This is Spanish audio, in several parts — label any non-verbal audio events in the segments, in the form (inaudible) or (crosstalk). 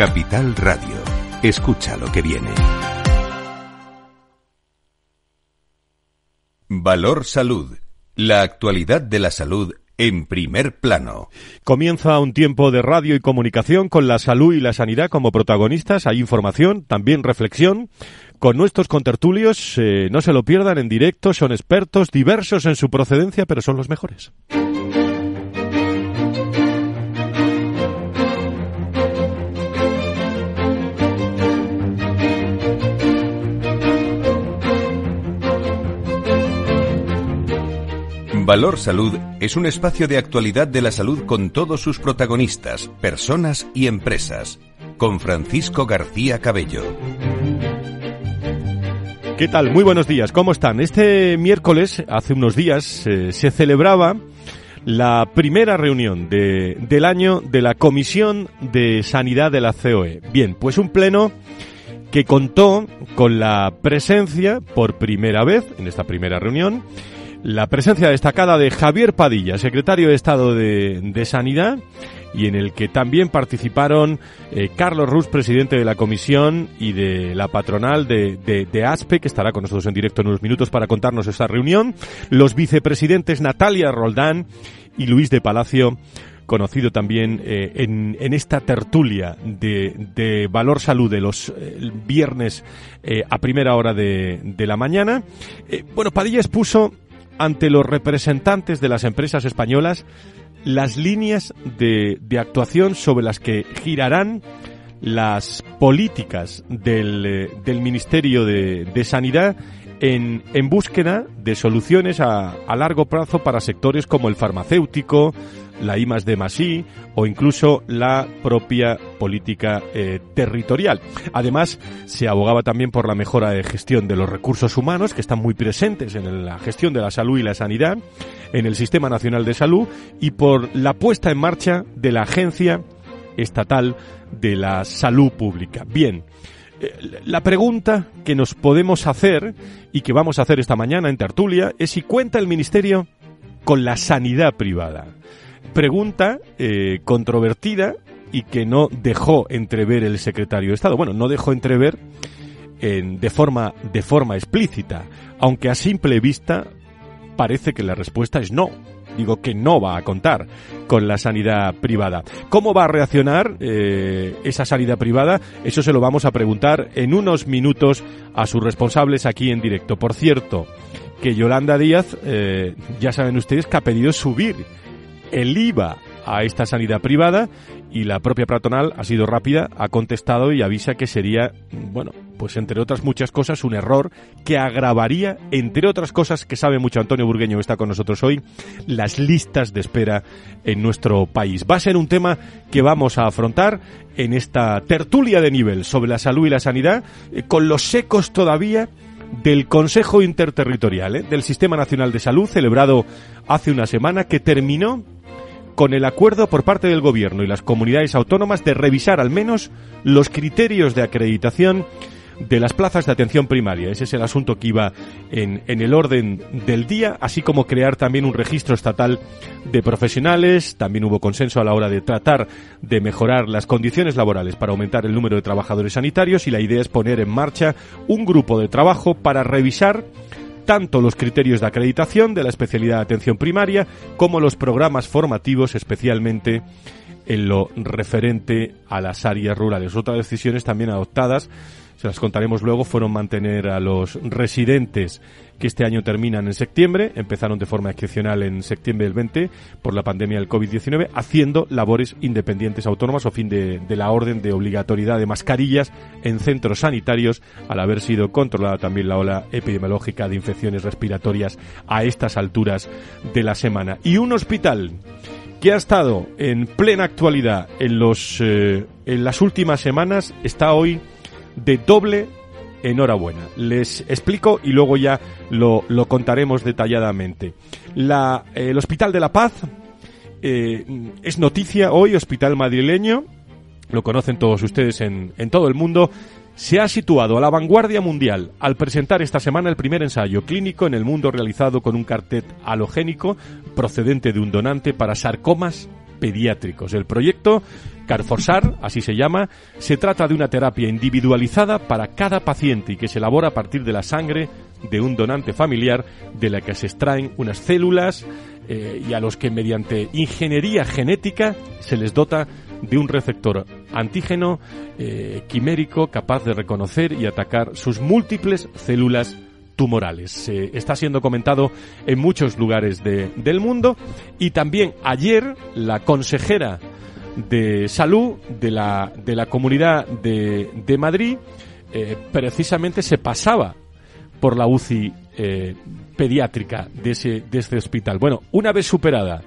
Capital Radio. Escucha lo que viene. Valor Salud. La actualidad de la salud en primer plano. Comienza un tiempo de radio y comunicación con la salud y la sanidad como protagonistas. Hay información, también reflexión. Con nuestros contertulios, eh, no se lo pierdan en directo, son expertos, diversos en su procedencia, pero son los mejores. Valor Salud es un espacio de actualidad de la salud con todos sus protagonistas, personas y empresas. Con Francisco García Cabello. ¿Qué tal? Muy buenos días. ¿Cómo están? Este miércoles, hace unos días, eh, se celebraba la primera reunión de, del año de la Comisión de Sanidad de la COE. Bien, pues un pleno que contó con la presencia, por primera vez, en esta primera reunión, la presencia destacada de Javier Padilla, secretario de Estado de, Sanidad, y en el que también participaron eh, Carlos Rus, presidente de la comisión y de la patronal de, de, ASPE, que estará con nosotros en directo en unos minutos para contarnos esta reunión, los vicepresidentes Natalia Roldán y Luis de Palacio, conocido también eh, en, en, esta tertulia de, de, Valor Salud de los eh, viernes a primera hora de, de la mañana. bueno, Padilla expuso ante los representantes de las empresas españolas las líneas de, de actuación sobre las que girarán las políticas del, eh, del Ministerio de, de Sanidad en, en, búsqueda de soluciones a, a largo plazo para sectores como el farmacéutico, la I más D o incluso la propia política eh, territorial. Además, se abogaba también por la mejora de gestión de los recursos humanos que están muy presentes en la gestión de la salud y la sanidad en el Sistema Nacional de Salud y por la puesta en marcha de la Agencia Estatal de la Salud Pública. Bien, eh, la pregunta que nos podemos hacer y que vamos a hacer esta mañana en tertulia es si cuenta el Ministerio con la sanidad privada pregunta eh, controvertida y que no dejó entrever el secretario de Estado. Bueno, no dejó entrever en, de, forma, de forma explícita, aunque a simple vista parece que la respuesta es no. Digo que no va a contar con la sanidad privada. ¿Cómo va a reaccionar eh, esa sanidad privada? Eso se lo vamos a preguntar en unos minutos a sus responsables aquí en directo. Por cierto, que Yolanda Díaz, eh, ya saben ustedes que ha pedido subir el IVA a esta sanidad privada y la propia patronal ha sido rápida, ha contestado y avisa que sería, bueno, pues entre otras muchas cosas, un error que agravaría, entre otras cosas que sabe mucho Antonio Burgueño que está con nosotros hoy, las listas de espera en nuestro país. Va a ser un tema que vamos a afrontar en esta tertulia de nivel sobre la salud y la sanidad, eh, con los secos todavía del Consejo Interterritorial ¿eh? del Sistema Nacional de Salud celebrado hace una semana que terminó con el acuerdo por parte del Gobierno y las comunidades autónomas de revisar al menos los criterios de acreditación de las plazas de atención primaria. Ese es el asunto que iba en, en, el orden del día, así como crear también un registro estatal de profesionales. También hubo consenso a la hora de tratar de mejorar las condiciones laborales para aumentar el número de trabajadores sanitarios y la idea es poner en marcha un grupo de trabajo para revisar tanto los criterios de acreditación de la especialidad de atención primaria como los programas formativos, especialmente en lo referente a las áreas rurales. Otras decisiones también adoptadas, se las contaremos luego, fueron mantener a los residentes que este año terminan en septiembre, empezaron de forma excepcional en septiembre del 20 por la pandemia del COVID-19, haciendo labores independientes autónomas o fin de, la orden de obligatoriedad de mascarillas en centros sanitarios al haber sido controlada también la ola epidemiológica de infecciones respiratorias a estas alturas de la semana. Y un hospital que ha estado en plena actualidad en los eh, en las últimas semanas está hoy de doble enhorabuena. Les explico y luego ya lo, lo contaremos detalladamente. La, el Hospital de la Paz eh, es noticia hoy, Hospital madrileño, lo conocen todos ustedes en, en todo el mundo, se ha situado a la vanguardia mundial al presentar esta semana el primer ensayo clínico en el mundo realizado con un cartet halogénico procedente de un donante para sarcomas pediátricos. El proyecto Carforsar, así se llama, se trata de una terapia individualizada para cada paciente y que se elabora a partir de la sangre de un donante familiar de la que se extraen unas células eh, y a los que mediante ingeniería genética se les dota de un receptor antígeno eh, quimérico capaz de reconocer y atacar sus múltiples células tumorales. está siendo comentado en muchos lugares del mundo y también ayer la consejera de salud de la, de la comunidad de, de Madrid eh, precisamente se pasaba por la UCI eh, pediátrica de ese, de ese hospital. Bueno, una vez superada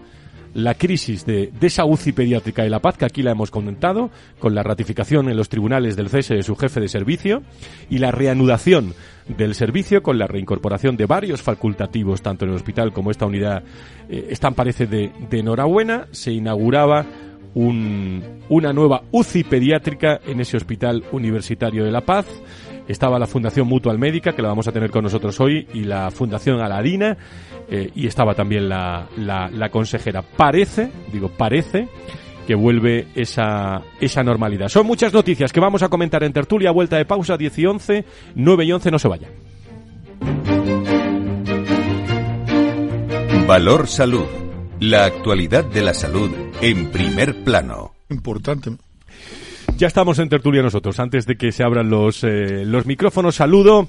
la crisis de, de, esa UCI pediátrica de la paz, que aquí la hemos comentado, con la ratificación en los tribunales del cese de su jefe de servicio y la reanudación del servicio con la reincorporación de varios facultativos, tanto en el hospital como esta unidad, eh, están parece de, de enhorabuena, se inauguraba un, una nueva UCI pediátrica en ese hospital universitario de La Paz estaba la Fundación Mutual Médica, que la vamos a tener con nosotros hoy, y la Fundación Aladina, eh, y estaba también la, la, consejera. Parece, digo, parece que vuelve esa, esa normalidad. Son muchas noticias que vamos a comentar en tertulia, vuelta de pausa, 10 y 11, 9 y 11, no se vaya. Valor Salud. La actualidad de la salud en primer plano. Importante. Ya estamos en tertulia nosotros. Antes de que se abran los, eh, los micrófonos, saludo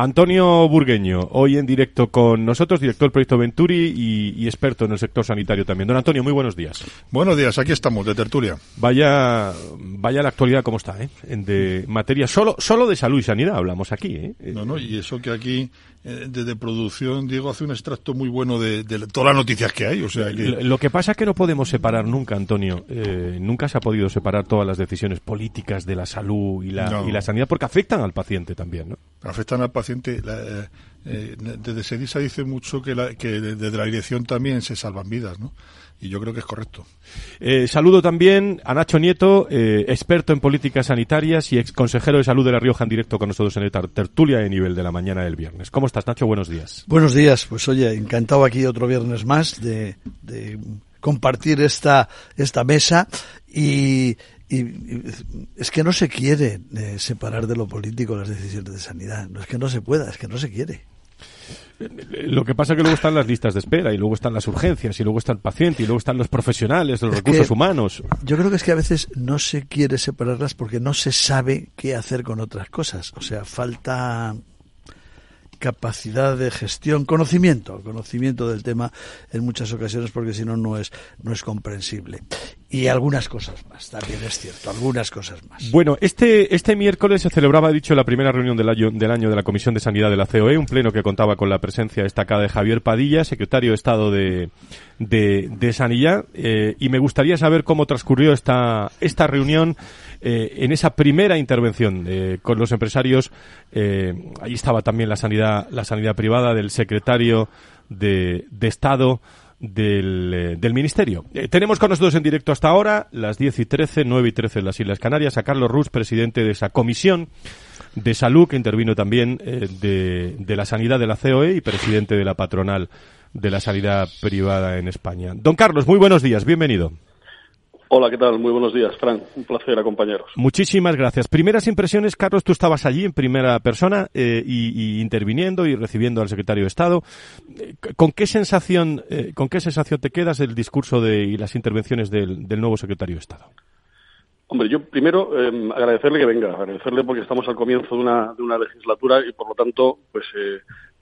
Antonio Burgueño, hoy en directo con nosotros, director del proyecto Venturi y, experto en el sector sanitario también. Don Antonio, muy buenos días. Buenos días, aquí estamos, de tertulia. Vaya, vaya la actualidad como está, ¿eh? De materia, solo, solo de salud y sanidad hablamos aquí, ¿eh? No, no, y eso que aquí, eh, desde producción, Diego hace un extracto muy bueno de, todas las noticias que hay, o sea Lo que pasa es que no podemos separar nunca, Antonio, eh, nunca se ha podido separar todas las decisiones políticas de la salud y la, y la sanidad porque afectan al paciente también, ¿no? Afectan al paciente la, eh, desde SEDISA dice mucho que, que desde la dirección también se salvan vidas, ¿no? Y yo creo que es correcto. Eh, saludo también a Nacho Nieto, eh, experto en políticas sanitarias y ex consejero de salud de La Rioja en directo con nosotros en el tertulia de nivel de la mañana del viernes. ¿Cómo estás, Nacho? Buenos días. Buenos días. Pues oye, encantado aquí otro viernes más de, de compartir esta, esta mesa y, y, es que no se quiere eh, separar de lo político las decisiones de sanidad. No es que no se pueda, es que no se quiere. Lo que pasa es que luego están las listas de espera y luego están las urgencias y luego está el paciente y luego están los profesionales, los recursos humanos. Yo creo que es que a veces no se quiere separarlas porque no se sabe qué hacer con otras cosas. O sea, falta capacidad de gestión, conocimiento, conocimiento del tema en muchas ocasiones porque si no no es no es comprensible. Y algunas cosas más, también es cierto, algunas cosas más. Bueno, este este miércoles se celebraba, dicho, la primera reunión del año del año de la Comisión de Sanidad de la COE, un pleno que contaba con la presencia destacada de Javier Padilla, secretario de Estado de de, de Sanidad, eh, y me gustaría saber cómo transcurrió esta esta reunión eh, en esa primera intervención eh, con los empresarios, eh, ahí estaba también la sanidad, la sanidad privada del secretario de, Estado del, del Ministerio. tenemos con nosotros en directo hasta ahora, las 10 y 13, 9 y 13 en las Islas Canarias, a Carlos Rus, presidente de esa comisión de salud que intervino también de, de la sanidad de la COE y presidente de la patronal de la sanidad privada en España. Don Carlos, muy buenos días, bienvenido. Hola, ¿qué tal? Muy buenos días, Fran. Un placer acompañaros. Muchísimas gracias. Primeras impresiones, Carlos, tú estabas allí en primera persona eh, y, interviniendo y recibiendo al secretario de Estado. Eh, ¿Con qué sensación, eh, con qué sensación te quedas del discurso de, y las intervenciones del, nuevo secretario de Estado? Hombre, yo primero agradecerle que venga, agradecerle porque estamos al comienzo de una, de una legislatura y por lo tanto, pues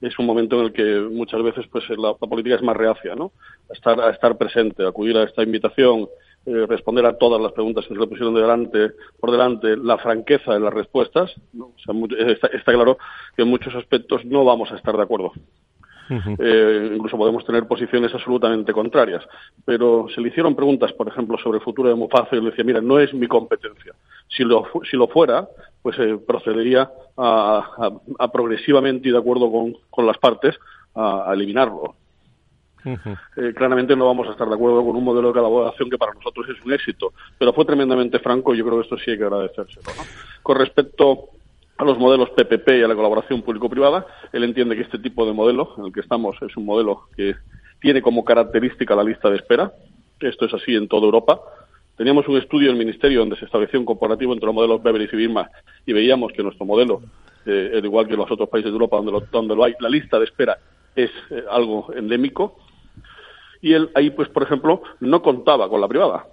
es un momento en el que muchas veces pues la, política es más reacia, ¿no? A estar, a estar presente, a acudir a esta invitación eh, responder a todas las preguntas que se le pusieron delante, por delante, la franqueza de las respuestas. O sea, está, claro que en muchos aspectos no vamos a estar de acuerdo. Eh, incluso podemos tener posiciones absolutamente contrarias. Pero se le hicieron preguntas, por ejemplo, sobre el futuro de Muface y él decía, mira, no es mi competencia. Si lo, si lo fuera, pues eh, procedería a, progresivamente y de acuerdo con, con las partes a eliminarlo. Eh, claramente no vamos a estar de acuerdo con un modelo de colaboración que para nosotros es un éxito, pero fue tremendamente franco y yo creo que esto sí hay que agradecérselo. Con respecto a los modelos PPP y a la colaboración público-privada, él entiende que este tipo de modelo en el que estamos es un modelo que tiene como característica la lista de espera, Esto es así en toda Europa. Teníamos un estudio en el Ministerio donde se estableció un comparativo entre los modelos Beveridge y Birma y veíamos que nuestro modelo, eh, al igual que los otros países de Europa donde lo, donde hay, la lista de espera es eh, algo endémico. Y él ahí, pues, por ejemplo, no contaba con la privada.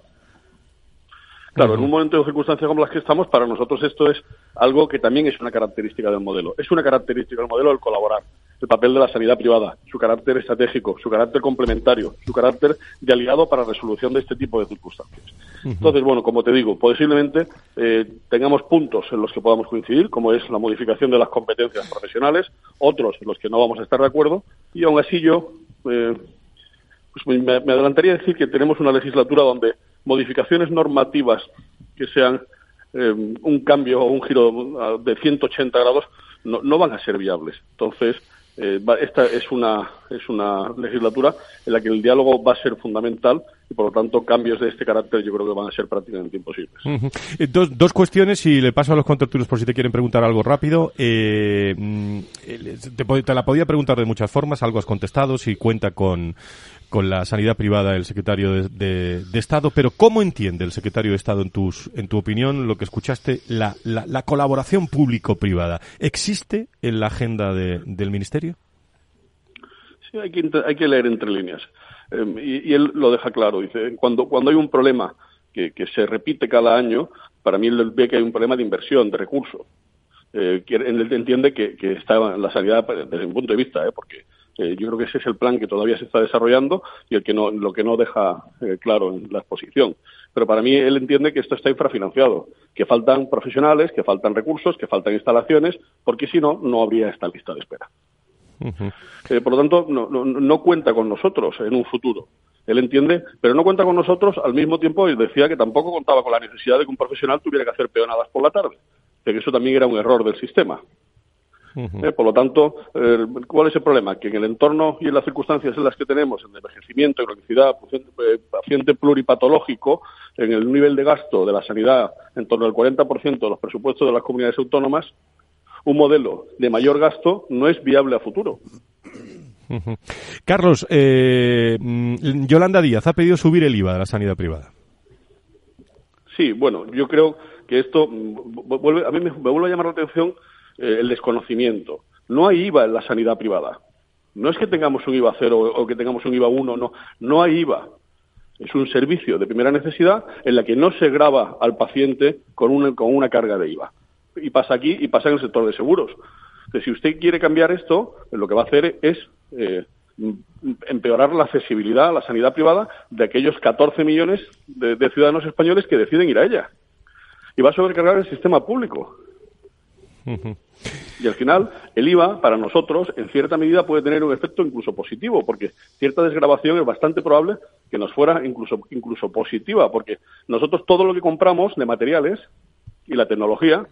Claro, en un momento de circunstancias como las que estamos, para nosotros esto es algo que también es una característica del modelo. Es una característica del modelo el colaborar el papel de la sanidad privada, su carácter estratégico, su carácter complementario, su carácter de aliado para resolución de este tipo de circunstancias. Entonces, bueno, como te digo, posiblemente eh, tengamos puntos en los que podamos coincidir, como es la modificación de las competencias profesionales, otros en los que no vamos a estar de acuerdo, y aún así yo eh, pues me, adelantaría a decir que tenemos una legislatura donde modificaciones normativas que sean eh, un cambio o un giro de 180 grados no, no van a ser viables. Entonces, eh, esta es una, es una legislatura en la que el diálogo va a ser fundamental y por lo tanto cambios de este carácter yo creo que van a ser prácticamente imposibles. Eh, dos, dos, cuestiones y le paso a los contertulios por si te quieren preguntar algo rápido. Eh, mm, te, te, la podía preguntar de muchas formas, algo has contestado, si cuenta con, con la sanidad privada el secretario de, de, de, Estado, pero ¿cómo entiende el secretario de Estado, en, tus, en tu opinión, lo que escuchaste, la, la, la colaboración público-privada? ¿Existe en la agenda de, del Ministerio? Sí, hay que, hay que leer entre líneas. Eh, y, él lo deja claro, dice, cuando, cuando hay un problema que, que se repite cada año, para mí él ve que hay un problema de inversión, de recursos. Eh, él entiende que, está la sanidad desde mi punto de vista, ¿eh? porque eh, yo creo que ese es el plan que todavía se está desarrollando y el que no, lo que no deja eh, claro en la exposición. Pero para mí él entiende que esto está infrafinanciado, que faltan profesionales, que faltan recursos, que faltan instalaciones, porque si no, no habría esta lista de espera. Uh -huh. eh, por lo tanto, no, no, no, cuenta con nosotros en un futuro. Él entiende, pero no cuenta con nosotros al mismo tiempo y decía que tampoco contaba con la necesidad de que un profesional tuviera que hacer peonadas por la tarde, que eso también era un error del sistema. Uh -huh. eh, por lo tanto, eh, ¿cuál es el problema? Que en el entorno y en las circunstancias en las que tenemos, en envejecimiento, cronicidad, paciente, eh, paciente pluripatológico, en el nivel de gasto de la sanidad en torno al 40% de los presupuestos de las comunidades autónomas, un modelo de mayor gasto no es viable a futuro. Carlos, eh, Yolanda Díaz ha pedido subir el IVA de la sanidad privada. Sí, bueno, yo creo que esto vuelve, a mí me, me vuelve a llamar la atención eh, el desconocimiento. No hay IVA en la sanidad privada. No es que tengamos un IVA cero o que tengamos un IVA uno, no. No hay IVA. Es un servicio de primera necesidad en la que no se graba al paciente con una, con una carga de IVA. Y pasa aquí y pasa en el sector de seguros. Que si usted quiere cambiar esto, lo que va a hacer es eh, empeorar la accesibilidad a la sanidad privada de aquellos 14 millones de, de ciudadanos españoles que deciden ir a ella. Y va a sobrecargar el sistema público. Y al final, el IVA, para nosotros, en cierta medida puede tener un efecto incluso positivo, porque cierta desgrabación es bastante probable que nos fuera incluso, incluso positiva, porque nosotros todo lo que compramos de materiales y la tecnología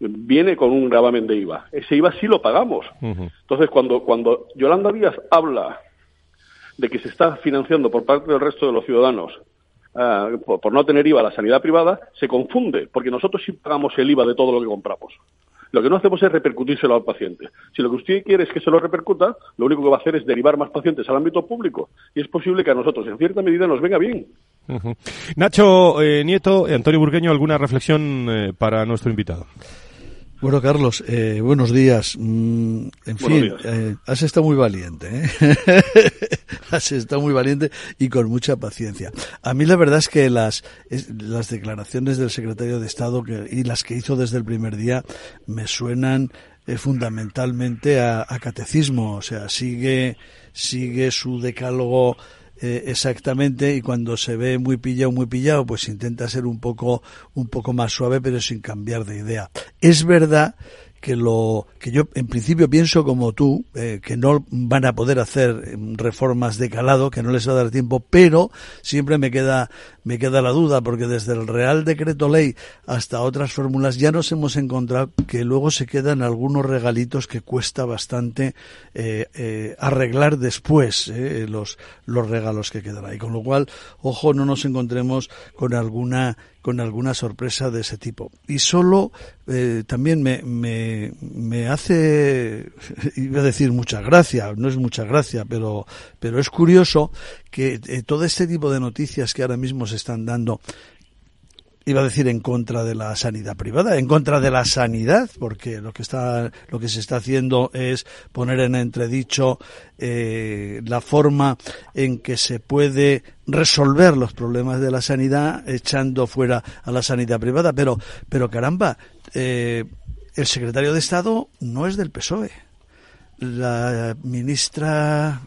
viene con un gravamen de IVA. Ese IVA sí lo pagamos. Uh -huh. Entonces, cuando, cuando Yolanda Díaz habla de que se está financiando por parte del resto de los ciudadanos uh, por, por no tener IVA la sanidad privada, se confunde, porque nosotros sí pagamos el IVA de todo lo que compramos. Lo que no hacemos es repercutírselo al paciente. Si lo que usted quiere es que se lo repercuta, lo único que va a hacer es derivar más pacientes al ámbito público. Y es posible que a nosotros, en cierta medida, nos venga bien. Uh -huh. Nacho eh, Nieto, Antonio Burgueño, ¿alguna reflexión eh, para nuestro invitado? Bueno, Carlos, eh, buenos días. Mm, en fin, días. Eh, has estado muy valiente, ¿eh? (laughs) has estado muy valiente y con mucha paciencia. A mí la verdad es que las, es, las declaraciones del secretario de Estado que, y las que hizo desde el primer día me suenan eh, fundamentalmente a, a, catecismo, o sea, sigue, sigue su decálogo eh, exactamente y cuando se ve muy pillado, muy pillado, pues intenta ser un poco, un poco más suave, pero sin cambiar de idea. Es verdad que lo que yo en principio pienso como tú eh, que no van a poder hacer reformas de calado que no les va a dar tiempo pero siempre me queda me queda la duda porque desde el Real Decreto Ley hasta otras fórmulas ya nos hemos encontrado que luego se quedan algunos regalitos que cuesta bastante eh, eh, arreglar después los los regalos que quedan ahí. Con lo cual ojo no nos encontremos con alguna con alguna sorpresa de ese tipo. Y solo eh, también me, me, me, hace, (laughs) iba a decir mucha gracia, no es mucha gracia, pero, pero es curioso que eh, todo este tipo de noticias que ahora mismo se están dando iba a decir en contra de la sanidad privada, en contra de la sanidad, porque lo que está, lo que se está haciendo es poner en entredicho eh, la forma en que se puede resolver los problemas de la sanidad echando fuera a la sanidad privada. Pero, pero caramba, eh, el secretario de Estado no es del PSOE. La ministra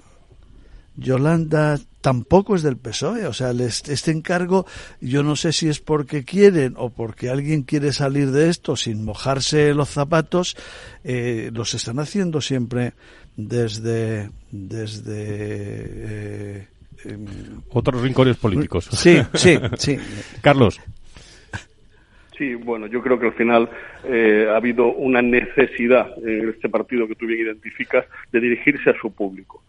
Yolanda tampoco es del PSOE. O sea, este encargo, yo no sé si es porque quieren o porque alguien quiere salir de esto sin mojarse los zapatos, eh, los están haciendo siempre desde desde eh, em, otros rincones políticos. Sí, sí, sí. (laughs) Carlos. Sí, bueno, yo creo que al final eh, ha habido una necesidad en este partido que tú bien identificas de dirigirse a su público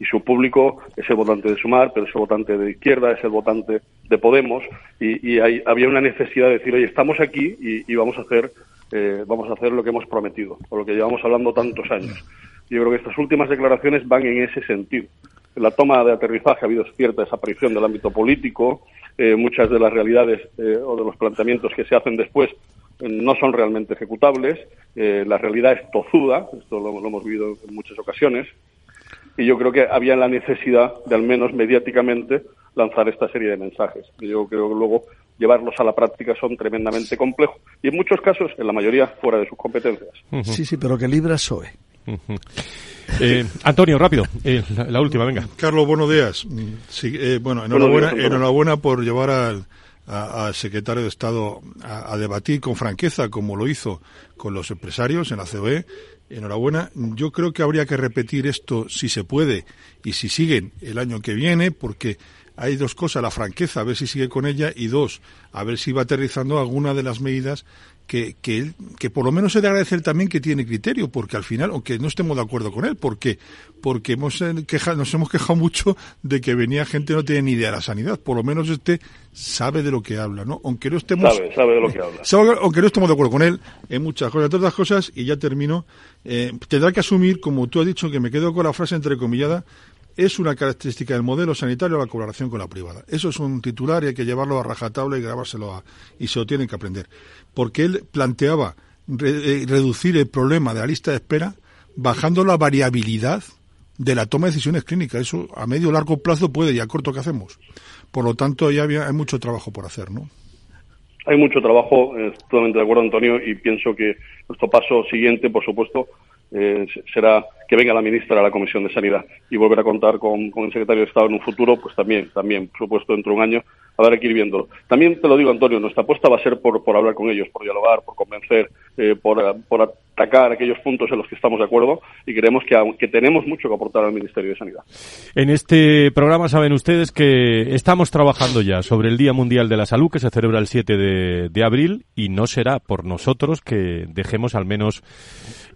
y su público es el votante de Sumar, pero es el votante de izquierda, es el votante de Podemos, y, había una necesidad de decir, oye, estamos aquí y, vamos a hacer eh, vamos a hacer lo que hemos prometido, o lo que llevamos hablando tantos años. Yo creo que estas últimas declaraciones van en ese sentido. En la toma de aterrizaje ha habido cierta desaparición del ámbito político, eh, muchas de las realidades eh, o de los planteamientos que se hacen después no son realmente ejecutables, la realidad es tozuda, esto lo hemos vivido en muchas ocasiones, y yo creo que había la necesidad de al menos mediáticamente lanzar esta serie de mensajes. Yo creo que luego llevarlos a la práctica son tremendamente complejos y en muchos casos, en la mayoría, fuera de sus competencias. Sí, sí, pero que libra SOE. Eh, Antonio, rápido, eh, la, última, venga. Carlos, buenos días. Eh, bueno, enhorabuena, enhorabuena por llevar al, al secretario de Estado a, a, debatir con franqueza, como lo hizo con los empresarios en la COE, enhorabuena. Yo creo que habría que repetir esto si se puede y si siguen el año que viene, porque hay dos cosas, la franqueza, a ver si sigue con ella, y dos, a ver si va aterrizando alguna de las medidas que, que, que por lo menos he de agradecer también que tiene criterio, porque al final, aunque no estemos de acuerdo con él, porque porque hemos eh, quejado, nos hemos quejado (laughs) mucho de que venía gente que no tiene ni idea de la sanidad, por lo menos este sabe de lo que habla, ¿no? Aunque no estemos sabe, sabe de lo que habla. (laughs) aunque no estemos de acuerdo con él en muchas cosas, todas las cosas, y ya termino, eh, tendrá que asumir, como tú has dicho, que me quedo con la frase entrecomillada, es una característica del modelo sanitario la colaboración con la privada. Eso es un titular y hay que llevarlo a rajatabla y grabárselo a, y se lo tienen que aprender. Porque él planteaba eh, reducir el problema de la lista de espera bajando la variabilidad de la toma de decisiones clínicas. Eso a medio o largo plazo puede y a corto que hacemos. Por lo tanto, ya había, hay mucho trabajo por hacer, ¿no? Hay mucho trabajo, totalmente de acuerdo, Antonio, y pienso que nuestro paso siguiente, por supuesto, eh, será que venga la ministra a la Comisión de Sanidad y volver a contar con, el secretario de Estado en un futuro, pues también, también, por supuesto, dentro de un año, habrá que ir viéndolo. También te lo digo, Antonio, nuestra apuesta va a ser por, por hablar con ellos, por dialogar, por convencer, eh, por, por atacar aquellos puntos en los que estamos de acuerdo y creemos que, que tenemos mucho que aportar al Ministerio de Sanidad. En este programa saben ustedes que estamos trabajando ya sobre el Día Mundial de la Salud que se celebra el 7 de, de abril y no será por nosotros que dejemos al menos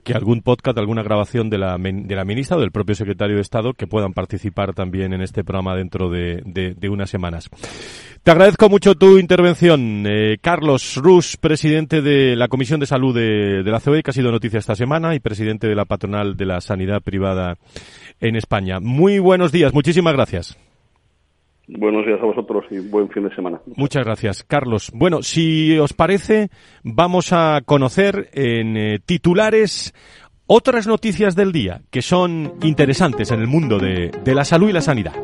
que algún podcast, alguna grabación de la, de la ministra o del propio secretario de Estado que puedan participar también en este programa dentro de, unas semanas. Te agradezco mucho tu intervención, eh, Carlos Rus, presidente de la Comisión de Salud de, de la COE, que ha sido noticia esta semana, y presidente de la patronal de la sanidad privada en España. Muy buenos días, muchísimas gracias. Buenos días a vosotros y buen fin de semana. Muchas gracias, Carlos. Bueno, si os parece, vamos a conocer en eh, titulares otras noticias del día que son interesantes en el mundo de, de la salud y la sanidad.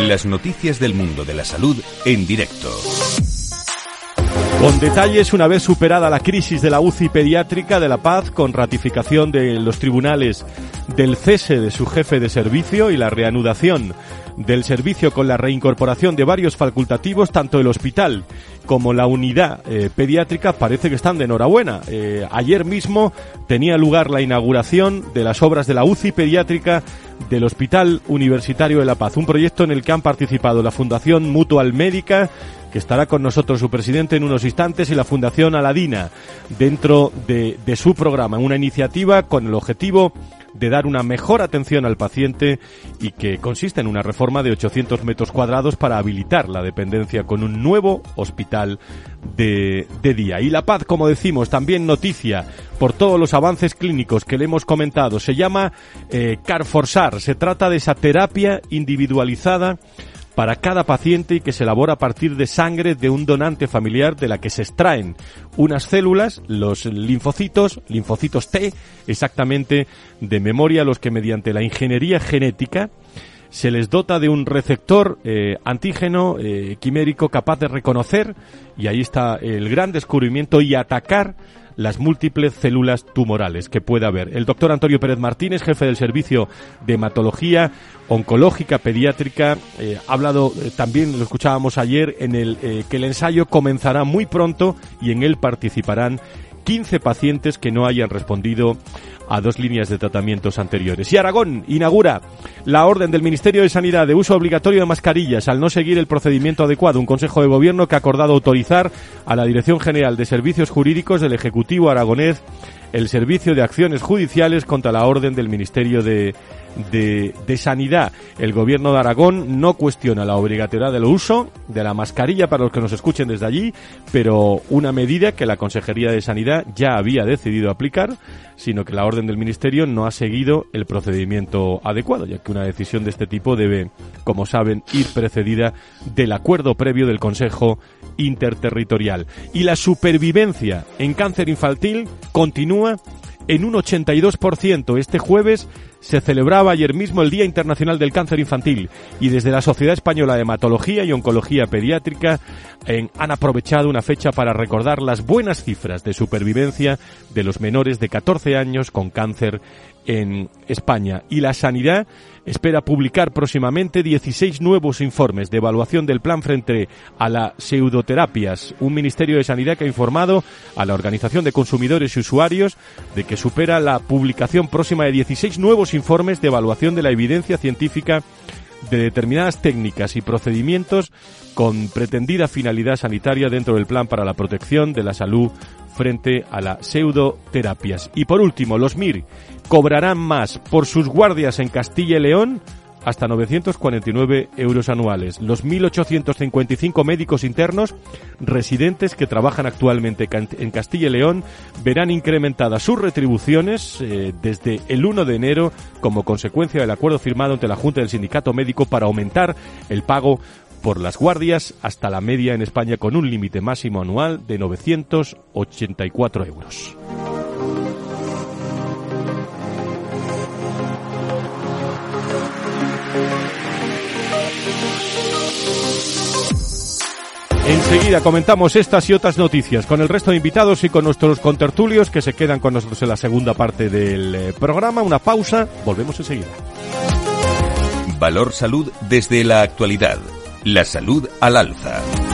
Las noticias del mundo de la salud en directo. Con detalles, una vez superada la crisis de la UCI pediátrica de La Paz, con ratificación de los tribunales del cese de su jefe de servicio y la reanudación del servicio con la reincorporación de varios facultativos, tanto el hospital como la unidad eh, pediátrica parece que están de enhorabuena. Eh, ayer mismo tenía lugar la inauguración de las obras de la UCI pediátrica del Hospital Universitario de La Paz, un proyecto en el que han participado la Fundación Mutual Médica, que estará con nosotros su presidente en unos instantes, y la Fundación Aladina, dentro de, de su programa, una iniciativa con el objetivo de dar una mejor atención al paciente y que consiste en una reforma de 800 metros cuadrados para habilitar la dependencia con un nuevo hospital de, día. Y La Paz, como decimos, también noticia por todos los avances clínicos que le hemos comentado. Se llama eh, Carforsar. Se trata de esa terapia individualizada para cada paciente y que se elabora a partir de sangre de un donante familiar de la que se extraen unas células, los linfocitos, linfocitos T, exactamente de memoria, los que mediante la ingeniería genética se les dota de un receptor eh, antígeno eh, quimérico capaz de reconocer, y ahí está el gran descubrimiento, y atacar las múltiples células tumorales que pueda haber. El doctor Antonio Pérez Martínez, jefe del Servicio de Hematología Oncológica Pediátrica, eh, ha hablado eh, también, lo escuchábamos ayer, en el eh, que el ensayo comenzará muy pronto y en él participarán 15 pacientes que no hayan respondido a dos líneas de tratamientos anteriores. Y Aragón inaugura la orden del Ministerio de Sanidad de uso obligatorio de mascarillas al no seguir el procedimiento adecuado. Un Consejo de Gobierno que ha acordado autorizar a la Dirección General de Servicios Jurídicos del Ejecutivo aragonés el servicio de acciones judiciales contra la orden del Ministerio de de, Sanidad. El gobierno de Aragón no cuestiona la obligatoriedad del uso de la mascarilla para los que nos escuchen desde allí, pero una medida que la Consejería de Sanidad ya había decidido aplicar, sino que la orden del Ministerio no ha seguido el procedimiento adecuado, ya que una decisión de este tipo debe, como saben, ir precedida del acuerdo previo del Consejo Interterritorial. Y la supervivencia en cáncer infantil continúa en un 82%. Este jueves se celebraba ayer mismo el Día Internacional del Cáncer Infantil y desde la Sociedad Española de Hematología y Oncología Pediátrica han aprovechado una fecha para recordar las buenas cifras de supervivencia de los menores de 14 años con cáncer en España. Y la sanidad espera publicar próximamente 16 nuevos informes de evaluación del plan frente a las pseudoterapias. Un Ministerio de Sanidad que ha informado a la Organización de Consumidores y Usuarios de que supera la publicación próxima de 16 nuevos informes de evaluación de la evidencia científica de determinadas técnicas y procedimientos con pretendida finalidad sanitaria dentro del plan para la protección de la salud frente a las pseudoterapias. Y por último, los MIR cobrarán más por sus guardias en Castilla y León hasta 949 euros anuales. Los 1.855 médicos internos residentes que trabajan actualmente en Castilla y León verán incrementadas sus retribuciones eh, desde el 1 de enero como consecuencia del acuerdo firmado entre la Junta del Sindicato Médico para aumentar el pago por las guardias hasta la media en España con un límite máximo anual de 984 euros. Enseguida comentamos estas y otras noticias con el resto de invitados y con nuestros contertulios que se quedan con nosotros en la segunda parte del eh, programa. Una pausa, volvemos enseguida. Valor Salud desde la actualidad. La salud al alza.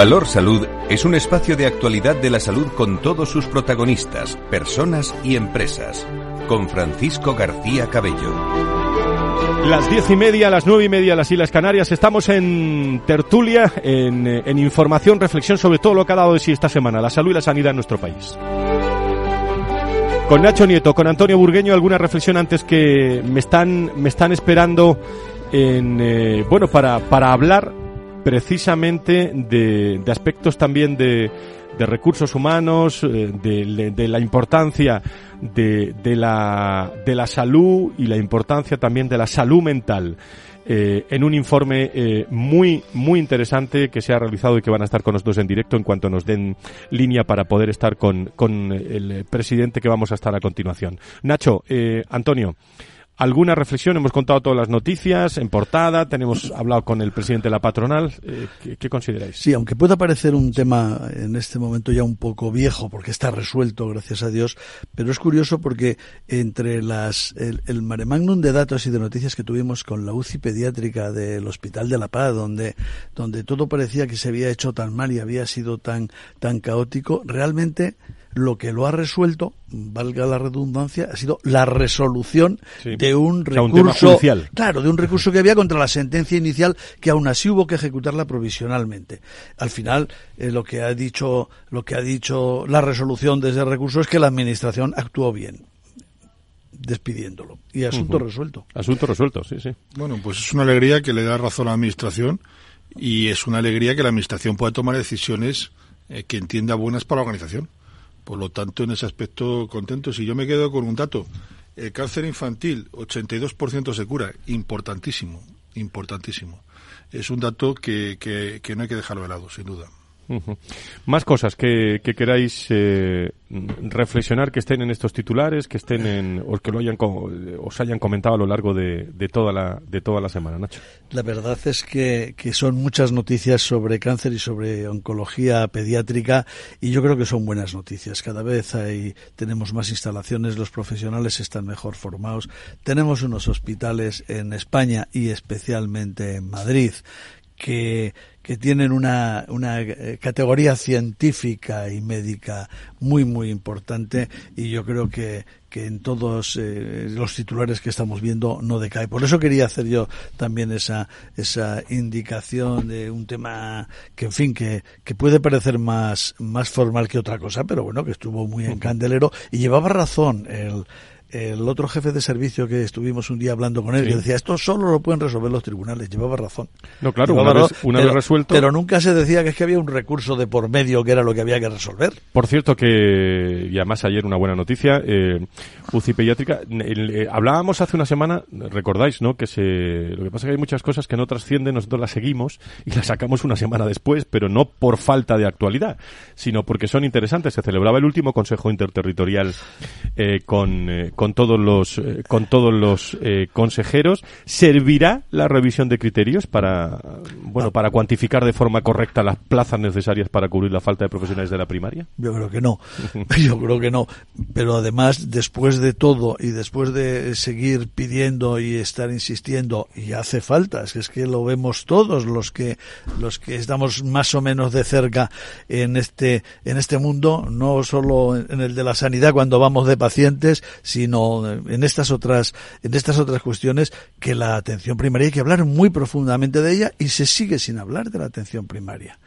Valor Salud es un espacio de actualidad de la salud con todos sus protagonistas, personas y empresas. Con Francisco García Cabello. Las diez y media, las nueve y media, las Islas Canarias. Estamos en tertulia, en, en información, reflexión sobre todo lo que ha dado de sí esta semana, la salud y la sanidad en nuestro país. Con Nacho Nieto, con Antonio Burgueño, alguna reflexión antes que me están, me están esperando en, eh, bueno, para, para hablar precisamente de, de aspectos también de, de recursos humanos, eh, de, la importancia de, de, la, de la salud y la importancia también de la salud mental. Eh, en un informe eh, muy, muy interesante que se ha realizado y que van a estar con nosotros en directo en cuanto nos den línea para poder estar con, con el presidente que vamos a estar a continuación. Nacho, eh, Antonio, ¿Alguna reflexión? Hemos contado todas las noticias en portada, tenemos hablado con el presidente de la patronal. Eh, ¿qué, ¿qué, consideráis? Sí, aunque pueda parecer un tema en este momento ya un poco viejo, porque está resuelto, gracias a Dios, pero es curioso porque entre las el, el mare magnum de datos y de noticias que tuvimos con la UCI pediátrica del Hospital de la Paz, donde, donde todo parecía que se había hecho tan mal y había sido tan, tan caótico, realmente lo que lo ha resuelto, valga la redundancia, ha sido la resolución sí. de un recurso, o sea, un claro, de un recurso que había contra la sentencia inicial que aún así hubo que ejecutarla provisionalmente. Al final, eh, lo que ha dicho, lo que ha dicho la resolución de ese recurso es que la administración actuó bien despidiéndolo y asunto uh -huh. resuelto. Asunto resuelto, sí, sí. Bueno, pues es una alegría que le da razón a la administración y es una alegría que la administración pueda tomar decisiones eh, que entienda buenas para la organización. Por lo tanto, en ese aspecto, contento. Si yo me quedo con un dato, el cáncer infantil, 82% se cura, importantísimo, importantísimo. Es un dato que, que, que no hay que dejarlo de lado, sin duda. Más cosas que, que queráis eh, reflexionar que estén en estos titulares, que estén en, o que lo hayan, os hayan comentado a lo largo de, de, toda la, de toda la semana, Nacho. La verdad es que, que son muchas noticias sobre cáncer y sobre oncología pediátrica y yo creo que son buenas noticias. Cada vez hay, tenemos más instalaciones, los profesionales están mejor formados, tenemos unos hospitales en España y especialmente en Madrid que, que tienen una, una eh, categoría científica y médica muy, muy importante y yo creo que, que en todos eh, los titulares que estamos viendo no decae. Por eso quería hacer yo también esa, esa indicación de un tema que, en fin, que, que puede parecer más, más formal que otra cosa, pero bueno, que estuvo muy en (laughs) candelero y llevaba razón el, el otro jefe de servicio que estuvimos un día hablando con él, sí. que decía, esto solo lo pueden resolver los tribunales. Llevaba razón. No, claro, una, vez, una pero, vez, resuelto. Pero nunca se decía que es que había un recurso de por medio que era lo que había que resolver. Por cierto, que, y además ayer una buena noticia, eh, UCI Pediátrica, eh, hablábamos hace una semana, recordáis, ¿no? Que se, lo que pasa es que hay muchas cosas que no trascienden, nosotros las seguimos y las sacamos una semana después, pero no por falta de actualidad, sino porque son interesantes. Se celebraba el último Consejo Interterritorial eh, con, con todos los eh, con todos los eh, consejeros. Servirá la revisión de criterios para bueno para cuantificar de forma correcta las plazas necesarias para cubrir la falta de profesionales de la primaria yo creo que no. (laughs) Yo creo que no. Pero además después de todo y después de seguir pidiendo y estar insistiendo y hace falta es que, lo vemos todos los que los que estamos más o menos de cerca en este en este mundo no solo en el de la sanidad cuando vamos de pacientes sino en estas otras en estas otras cuestiones que la atención primaria hay que hablar muy profundamente de ella y se sigue sin hablar de la atención primaria.